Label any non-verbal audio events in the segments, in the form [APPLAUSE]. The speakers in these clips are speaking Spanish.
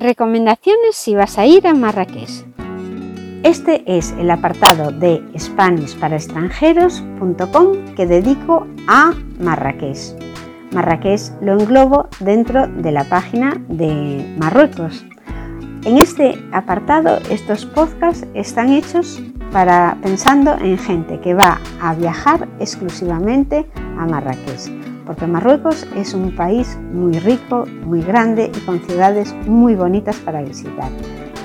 Recomendaciones si vas a ir a Marrakech. Este es el apartado de SpanishParaExtranjeros.com que dedico a Marrakech. Marrakech lo englobo dentro de la página de Marruecos. En este apartado, estos podcasts están hechos para pensando en gente que va a viajar exclusivamente a Marrakech porque Marruecos es un país muy rico, muy grande y con ciudades muy bonitas para visitar.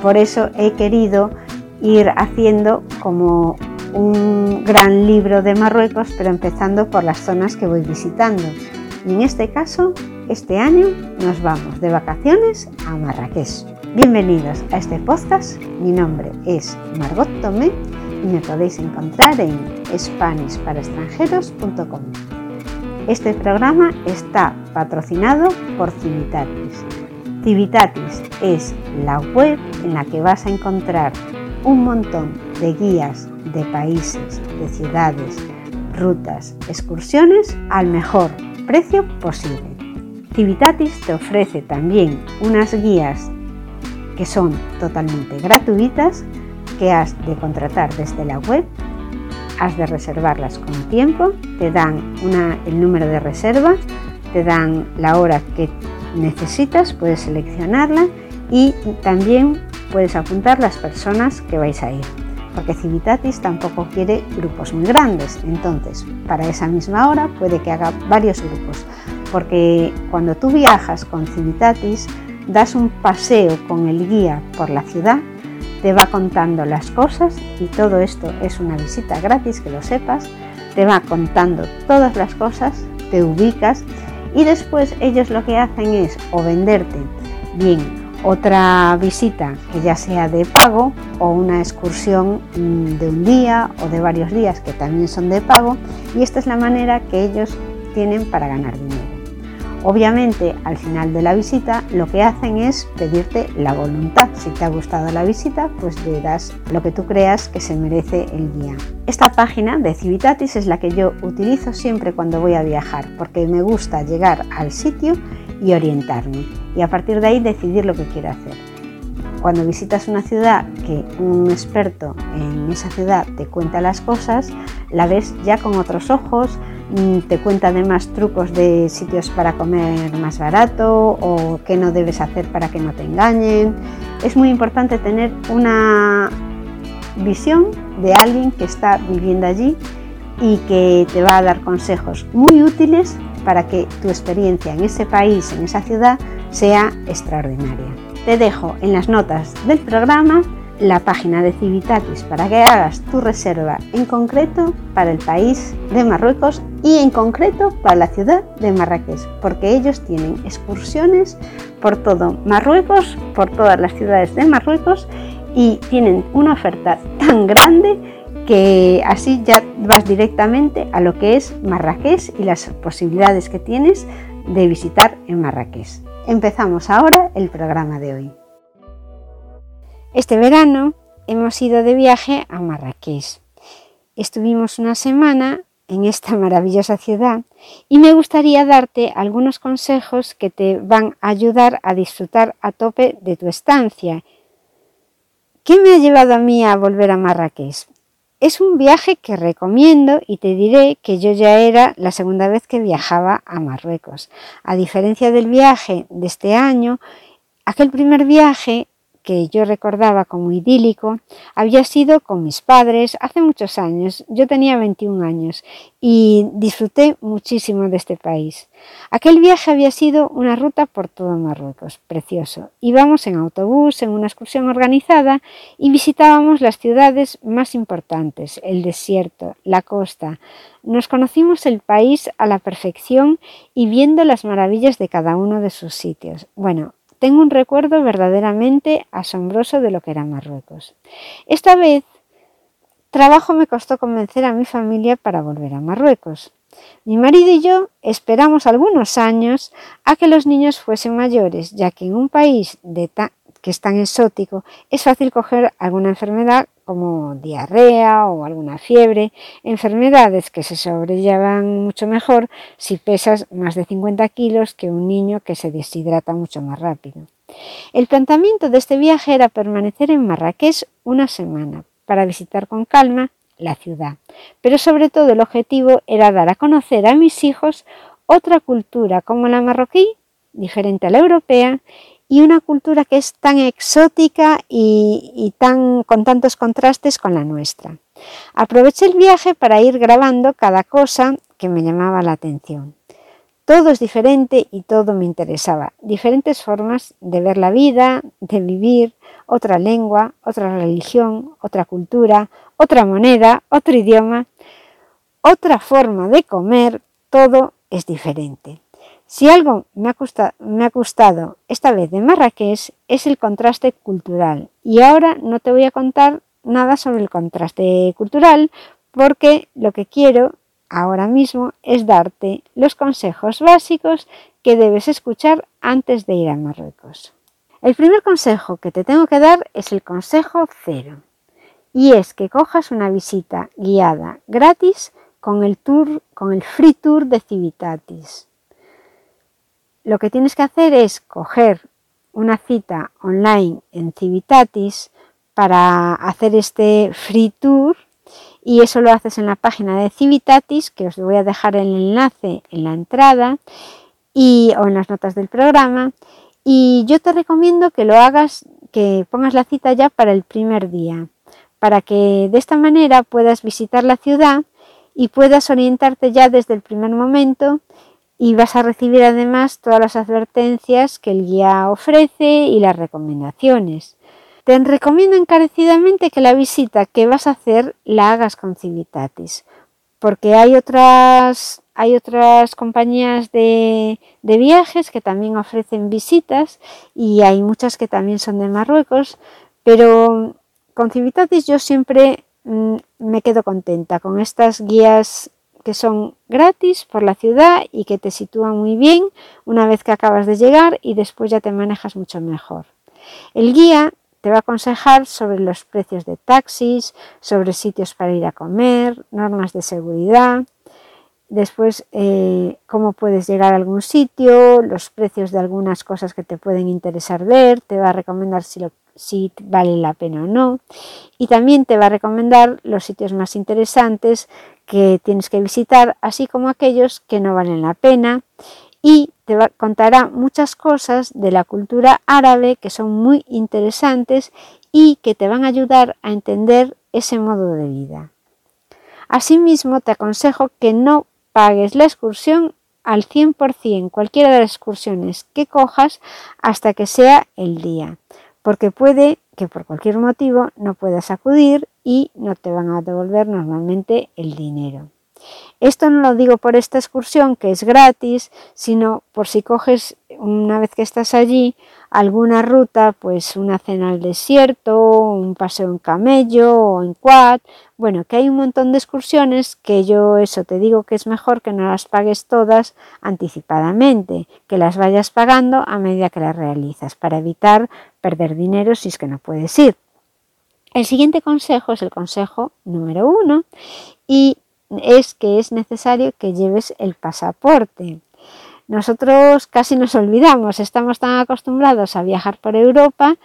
Por eso he querido ir haciendo como un gran libro de Marruecos, pero empezando por las zonas que voy visitando. Y en este caso, este año nos vamos de vacaciones a Marrakech. Bienvenidos a este podcast. Mi nombre es Margot Tomé y me podéis encontrar en SpanishParaExtranjeros.com. Este programa está patrocinado por Civitatis. Civitatis es la web en la que vas a encontrar un montón de guías de países, de ciudades, rutas, excursiones al mejor precio posible. Civitatis te ofrece también unas guías que son totalmente gratuitas que has de contratar desde la web has de reservarlas con tiempo, te dan el número de reserva, te dan la hora que necesitas, puedes seleccionarla y también puedes apuntar las personas que vais a ir. Porque Civitatis tampoco quiere grupos muy grandes, entonces para esa misma hora puede que haga varios grupos. Porque cuando tú viajas con Civitatis, das un paseo con el guía por la ciudad te va contando las cosas y todo esto es una visita gratis, que lo sepas, te va contando todas las cosas, te ubicas y después ellos lo que hacen es o venderte bien otra visita que ya sea de pago o una excursión mm, de un día o de varios días que también son de pago y esta es la manera que ellos tienen para ganar dinero. Obviamente, al final de la visita, lo que hacen es pedirte la voluntad. Si te ha gustado la visita, pues le das lo que tú creas que se merece el guía. Esta página de Civitatis es la que yo utilizo siempre cuando voy a viajar, porque me gusta llegar al sitio y orientarme, y a partir de ahí decidir lo que quiero hacer. Cuando visitas una ciudad que un experto en esa ciudad te cuenta las cosas, la ves ya con otros ojos, te cuenta además trucos de sitios para comer más barato o qué no debes hacer para que no te engañen. Es muy importante tener una visión de alguien que está viviendo allí y que te va a dar consejos muy útiles para que tu experiencia en ese país, en esa ciudad, sea extraordinaria. Te dejo en las notas del programa la página de Civitatis para que hagas tu reserva en concreto para el país de Marruecos y en concreto para la ciudad de Marrakech, porque ellos tienen excursiones por todo Marruecos, por todas las ciudades de Marruecos y tienen una oferta tan grande que así ya vas directamente a lo que es Marrakech y las posibilidades que tienes de visitar en Marrakech. Empezamos ahora el programa de hoy. Este verano hemos ido de viaje a Marrakech. Estuvimos una semana en esta [LAUGHS] maravillosa ciudad y me gustaría darte algunos consejos que te van a ayudar a disfrutar a tope de tu estancia. ¿Qué me ha llevado a mí a volver a Marrakech? Es un viaje que recomiendo y te diré que yo ya era la segunda vez que viajaba a Marruecos. A diferencia del viaje de este año, aquel primer viaje que yo recordaba como idílico había sido con mis padres hace muchos años. Yo tenía 21 años y disfruté muchísimo de este país. Aquel viaje había sido una ruta por todo Marruecos, precioso. Íbamos en autobús, en una excursión organizada y visitábamos las ciudades más importantes, el desierto, la costa. Nos conocimos el país a la perfección y viendo las maravillas de cada uno de sus sitios. Bueno, tengo un recuerdo verdaderamente asombroso de lo que era Marruecos. Esta vez, trabajo me costó convencer a mi familia para volver a Marruecos. Mi marido y yo esperamos algunos años a que los niños fuesen mayores, ya que en un país que es tan exótico es fácil coger alguna enfermedad como diarrea o alguna fiebre, enfermedades que se sobrellevan mucho mejor si pesas más de 50 kilos que un niño que se deshidrata mucho más rápido. El planteamiento de este viaje era permanecer en Marrakech una semana para visitar con calma la ciudad, pero sobre todo el objetivo era dar a conocer a mis hijos otra cultura como la marroquí, diferente a la europea, y una cultura que es tan exótica y, tan, con tantos contrastes con la nuestra. Aproveché el viaje para ir grabando cada cosa que me llamaba la atención. Todo es diferente y todo me interesaba. Diferentes formas de ver la vida, de vivir, otra lengua, otra religión, otra cultura, otra moneda, otro idioma, otra forma de comer, todo es diferente. Si algo me ha, gustado, esta vez de Marrakech es el contraste cultural. Y ahora no te voy a contar nada sobre el contraste cultural porque lo que quiero ahora mismo es darte los consejos básicos que debes escuchar antes de ir a Marruecos. El primer consejo que te tengo que dar es el consejo cero y es que cojas una visita guiada gratis con el tour, con el free tour de Civitatis lo que tienes que hacer es coger una cita online en Civitatis para hacer este free tour y eso lo haces en la página de Civitatis, que os voy a dejar el enlace en la entrada y, o en las notas del programa. Y yo te recomiendo que lo hagas, que pongas la cita ya para el primer día, para que de esta manera puedas visitar la ciudad y puedas orientarte ya desde el primer momento y vas a recibir además todas las advertencias que el guía ofrece y las recomendaciones. Te recomiendo encarecidamente que la visita que vas a hacer la hagas con Civitatis, porque hay otras, hay otras compañías de, de viajes que también ofrecen visitas y hay muchas que también son de Marruecos, pero con Civitatis yo siempre mm, me quedo contenta con estas guías que son gratis por la ciudad y que te sitúan muy bien una vez que acabas de llegar y después ya te manejas mucho mejor. El guía te va a aconsejar sobre los precios de taxis, sobre sitios para ir a comer, normas de seguridad, después eh, cómo puedes llegar a algún sitio, los precios de algunas cosas que te pueden interesar ver, te va a recomendar si, si vale la pena o no y también te va a recomendar los sitios más interesantes que tienes que visitar, así como aquellos que no valen la pena y te contará muchas cosas de la cultura árabe que son muy interesantes y que te van a ayudar a entender ese modo de vida. Asimismo, te aconsejo que no pagues la excursión al 100%, cualquiera de las excursiones que cojas hasta que sea el día, porque puede que por cualquier motivo no puedas acudir y no te van a devolver normalmente el dinero. Esto no lo digo por esta excursión que es gratis, sino por si coges una vez que estás allí alguna ruta, pues una cena al desierto, un paseo en camello o en quad, bueno, que hay un montón de excursiones que yo eso te digo que es mejor que no las pagues todas anticipadamente, que las vayas pagando a medida que las realizas para evitar perder dinero si es que no puedes ir. El siguiente consejo es el consejo número uno y es que es necesario que lleves el pasaporte. Nosotros casi nos olvidamos, estamos tan acostumbrados a viajar por Europa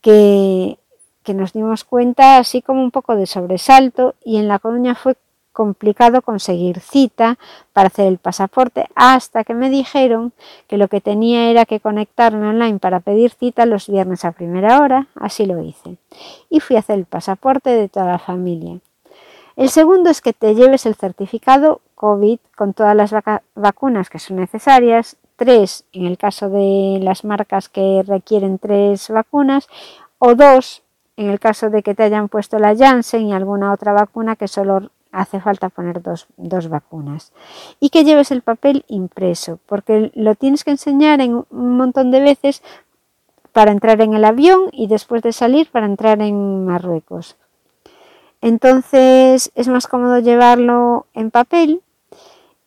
que, que nos dimos cuenta así como un poco de sobresalto y en La Coruña fue complicado conseguir cita para hacer el pasaporte hasta que me dijeron que lo que tenía era que conectarme online para pedir cita los viernes a primera hora, así lo hice. Y fui a hacer el pasaporte de toda la familia. El segundo es que te lleves el certificado COVID con todas las vacunas que son necesarias, tres en el caso de las marcas que requieren tres vacunas, o dos en el caso de que te hayan puesto la Janssen y alguna otra vacuna que solo hace falta poner dos, dos, vacunas. Y que lleves el papel impreso, porque lo tienes que enseñar en un montón de veces para entrar en el avión y después de salir para entrar en Marruecos. Entonces es más cómodo llevarlo en papel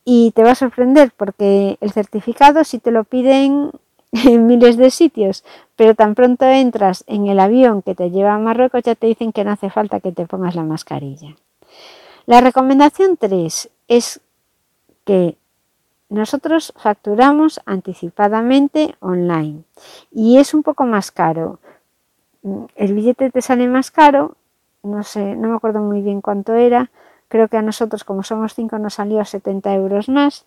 y te va a sorprender porque el certificado si te lo piden en miles de sitios, pero tan pronto entras en el avión que te lleva a Marruecos ya te dicen que no hace falta que te pongas la mascarilla. La recomendación 3 es que nosotros facturamos anticipadamente online y es un poco más caro. El billete te sale más caro, no sé, no me acuerdo muy bien cuánto era, creo que a nosotros como somos cinco nos salió a 70 euros más,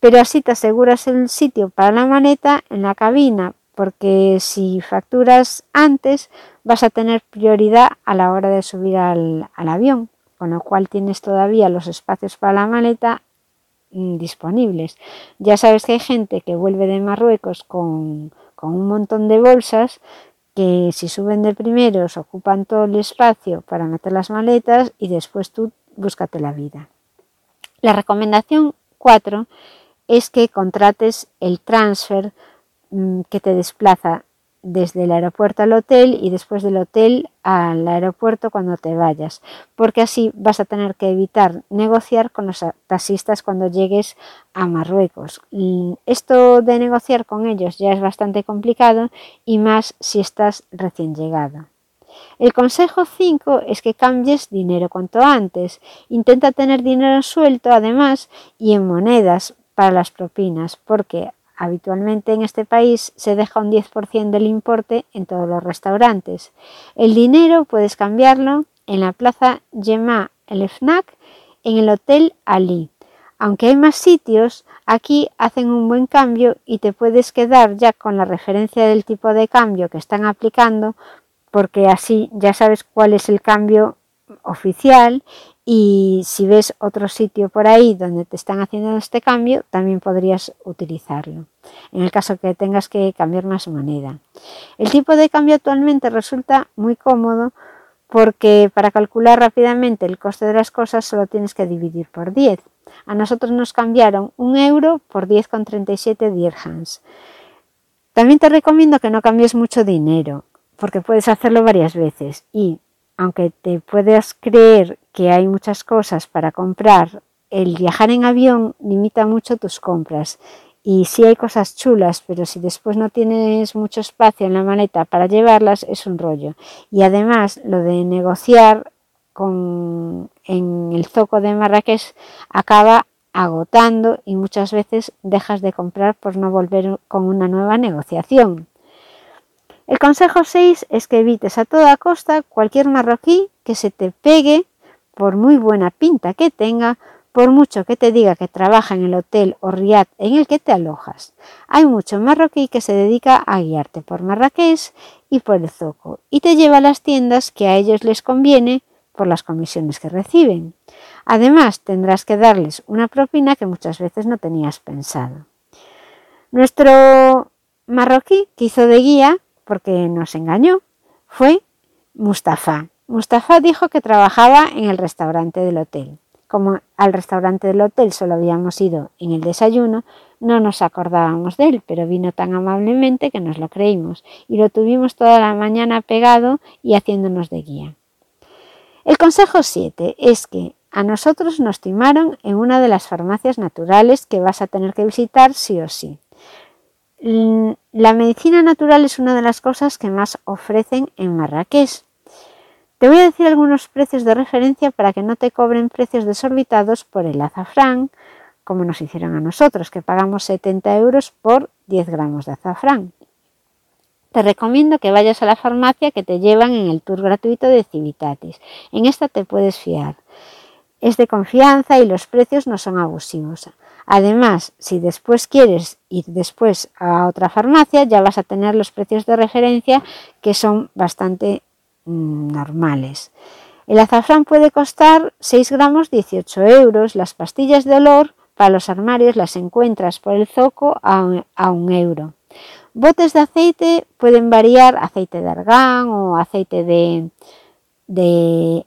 pero así te aseguras el sitio para la maleta en la cabina, porque si facturas antes vas a tener prioridad a la hora de subir al avión, con lo cual tienes todavía los espacios para la maleta disponibles. Ya sabes que hay gente que vuelve de Marruecos con, un montón de bolsas que si suben de primeros ocupan todo el espacio para meter las maletas y después tú búscate la vida. La recomendación 4 es que contrates el transfer mm, que te desplaza desde el aeropuerto al hotel y después del hotel al aeropuerto cuando te vayas, porque así vas a tener que evitar negociar con los taxistas cuando llegues a Marruecos. Esto de negociar con ellos ya es bastante complicado y más si estás recién llegado. El consejo 5 es que cambies dinero cuanto antes. Intenta tener dinero suelto además y en monedas para las propinas, porque Habitualmente en este país se deja un 10% del importe en todos los restaurantes. El dinero puedes cambiarlo en la plaza Yema El FNAC en el Hotel Ali. Aunque hay más sitios, aquí hacen un buen cambio y te puedes quedar ya con la referencia del tipo de cambio que están aplicando porque así ya sabes cuál es el cambio oficial y si ves otro sitio por ahí donde te están haciendo este cambio, también podrías utilizarlo, en el caso que tengas que cambiar más moneda. El tipo de cambio actualmente resulta muy cómodo porque para calcular rápidamente el coste de las cosas solo tienes que dividir por 10. A nosotros nos cambiaron un euro por 10,37 dirhams. También te recomiendo que no cambies mucho dinero, porque puedes hacerlo varias veces y aunque te puedas creer que hay muchas cosas para comprar, el viajar en avión limita mucho tus compras. Y sí hay cosas chulas, pero si después no tienes mucho espacio en la maleta para llevarlas, es un rollo. Y además, lo de negociar con, en el zoco de Marrakech acaba agotando y muchas veces dejas de comprar por no volver con una nueva negociación. El consejo 6 es que evites a toda costa cualquier marroquí que se te pegue por muy buena pinta que tenga, por mucho que te diga que trabaja en el hotel o riad en el que te alojas. Hay mucho marroquí que se dedica a guiarte por Marrakech y por el Zoco y te lleva a las tiendas que a ellos les conviene por las comisiones que reciben. Además, tendrás que darles una propina que muchas veces no tenías pensado. Nuestro marroquí que hizo de guía, porque nos engañó, fue Mustafa. Mustafa dijo que trabajaba en el restaurante del hotel. Como al restaurante del hotel solo habíamos ido en el desayuno, no nos acordábamos de él, pero vino tan amablemente que nos lo creímos y lo tuvimos toda la mañana pegado y haciéndonos de guía. El consejo 7 es que a nosotros nos timaron en una de las farmacias naturales que vas a tener que visitar sí o sí. La medicina natural es una de las cosas que más ofrecen en Marrakech. Te voy a decir algunos precios de referencia para que no te cobren precios desorbitados por el azafrán, como nos hicieron a nosotros, que pagamos 70 euros por 10 gramos de azafrán. Te recomiendo que vayas a la farmacia que te llevan en el tour gratuito de Civitatis. En esta te puedes fiar. Es de confianza y los precios no son abusivos. Además, si después quieres ir después a otra farmacia, ya vas a tener los precios de referencia que son bastante Mm, normales. El azafrán puede costar 6 gramos 18 euros. Las pastillas de olor para los armarios las encuentras por el zoco a un, euro. Botes de aceite pueden variar aceite de argán o aceite de,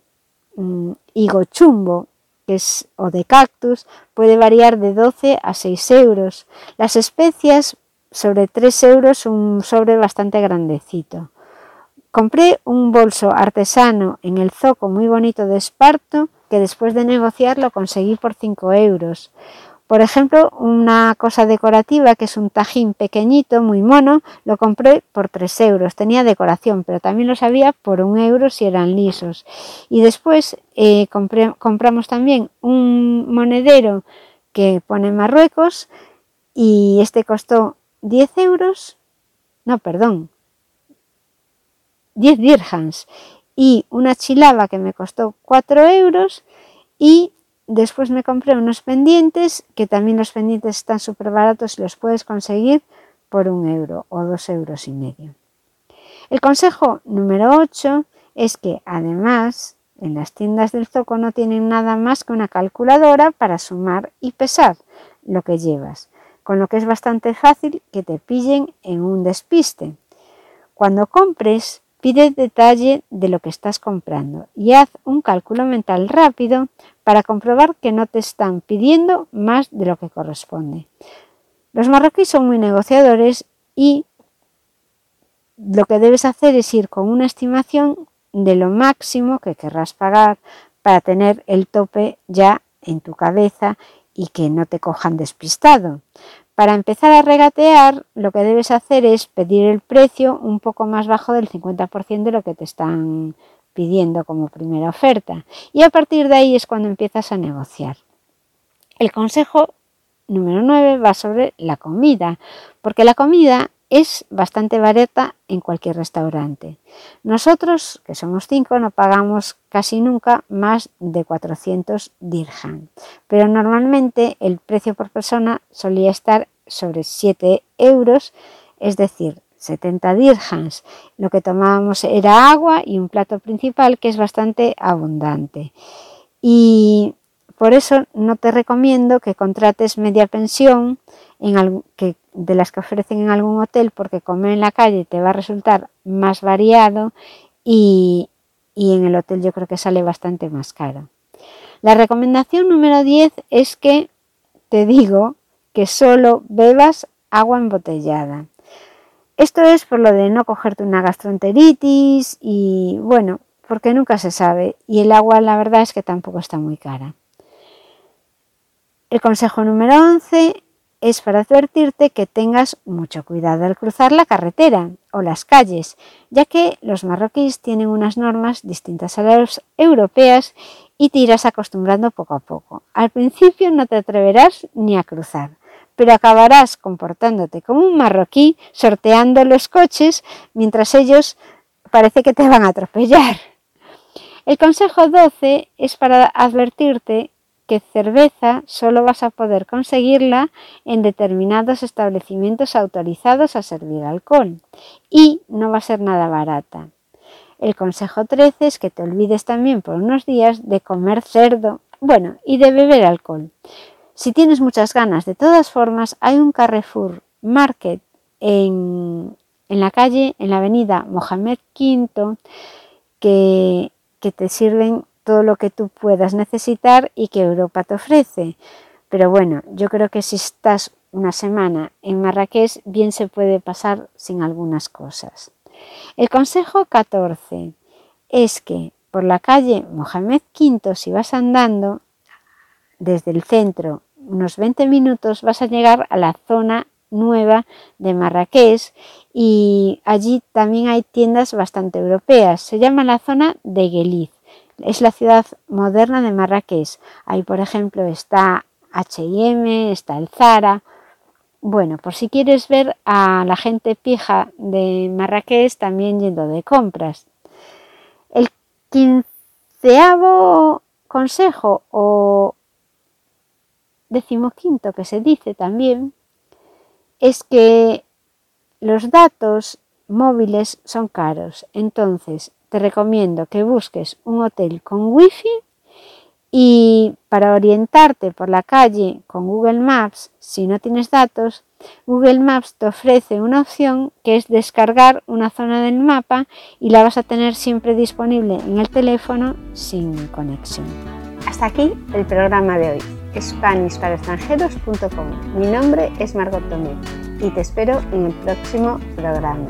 mm, higo chumbo que es, o de cactus puede variar de 12 a 6 euros. Las especias sobre 3 euros un sobre bastante grandecito. Compré un bolso artesano en el zoco muy bonito de esparto que después de negociar lo conseguí por 5 euros. Por ejemplo, una cosa decorativa que es un tajín pequeñito, muy mono, lo compré por 3 euros. Tenía decoración, pero también lo sabía por un euro si eran lisos. Y después eh, compramos también un monedero que pone Marruecos y este costó 10 euros, no, perdón, 10 dirhams y una chilaba que me costó 4 euros y después me compré unos pendientes que también los pendientes están súper baratos y los puedes conseguir por un euro o dos euros y medio. El consejo número 8 es que además en las tiendas del Zoco no tienen nada más que una calculadora para sumar y pesar lo que llevas, con lo que es bastante fácil que te pillen en un despiste. Cuando compres, pide detalle de lo que estás comprando y haz un cálculo mental rápido para comprobar que no te están pidiendo más de lo que corresponde. Los marroquíes son muy negociadores y lo que debes hacer es ir con una estimación de lo máximo que querrás pagar para tener el tope ya en tu cabeza y que no te cojan despistado. Para empezar a regatear, lo que debes hacer es pedir el precio un poco más bajo del 50% de lo que te están pidiendo como primera oferta. Y a partir de ahí es cuando empiezas a negociar. El consejo número 9 va sobre la comida, porque la comida es bastante barata en cualquier restaurante. Nosotros, que somos cinco, no pagamos casi nunca más de 400 dirham, pero normalmente el precio por persona solía estar sobre 7 euros, es decir, 70 dirhams. Lo que tomábamos era agua y un plato principal que es bastante abundante. Y por eso no te recomiendo que contrates media pensión de las que ofrecen en algún hotel porque comer en la calle te va a resultar más variado y, y en el hotel yo creo que sale bastante más caro. La recomendación número 10 es que te digo que solo bebas agua embotellada. Esto es por lo de no cogerte una gastroenteritis y bueno, porque nunca se sabe y el agua la verdad es que tampoco está muy cara. El consejo número 11 es para advertirte que tengas mucho cuidado al cruzar la carretera o las calles, ya que los marroquíes tienen unas normas distintas a las europeas y te irás acostumbrando poco a poco. Al principio no te atreverás ni a cruzar, pero acabarás comportándote como un marroquí sorteando los coches mientras ellos parece que te van a atropellar. El consejo 12 es para advertirte que cerveza solo vas a poder conseguirla en determinados establecimientos autorizados a servir alcohol y no va a ser nada barata. El consejo 13 es que te olvides también por unos días de comer cerdo, bueno, y de beber alcohol. Si tienes muchas ganas, de todas formas, hay un Carrefour Market en, en la calle, en la avenida Mohamed V, que, que te sirven todo lo que tú puedas necesitar y que Europa te ofrece. Pero bueno, yo creo que si estás una semana en Marrakech, bien se puede pasar sin algunas cosas. El consejo 14 es que por la calle Mohamed V, si vas andando desde el centro unos 20 minutos, vas a llegar a la zona nueva de Marrakech y allí también hay tiendas bastante europeas. Se llama la zona de Gueliz. Es la ciudad moderna de Marrakech. Ahí, por ejemplo, está HM, está el Zara. Bueno, por si quieres ver a la gente pija de Marrakech también yendo de compras. El quinceavo consejo o decimoquinto que se dice también es que los datos móviles son caros. Entonces, te recomiendo que busques un hotel con wifi y para orientarte por la calle con Google Maps, si no tienes datos, Google Maps te ofrece una opción que es descargar una zona del mapa y la vas a tener siempre disponible en el teléfono sin conexión. Hasta aquí el programa de hoy, SpanishParaExtranjeros.com. Mi nombre es Margot Tomé y te espero en el próximo programa.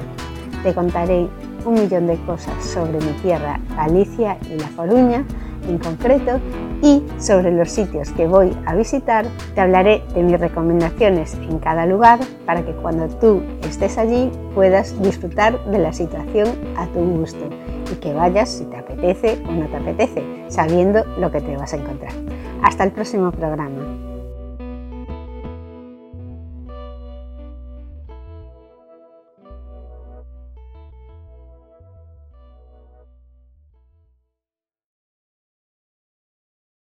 Te contaré un millón de cosas sobre mi tierra, Galicia y La Coruña en concreto, y sobre los sitios que voy a visitar, te hablaré de mis recomendaciones en cada lugar para que cuando tú estés allí puedas disfrutar de la situación a tu gusto y que vayas si te apetece o no te apetece, sabiendo lo que te vas a encontrar. Hasta el próximo programa.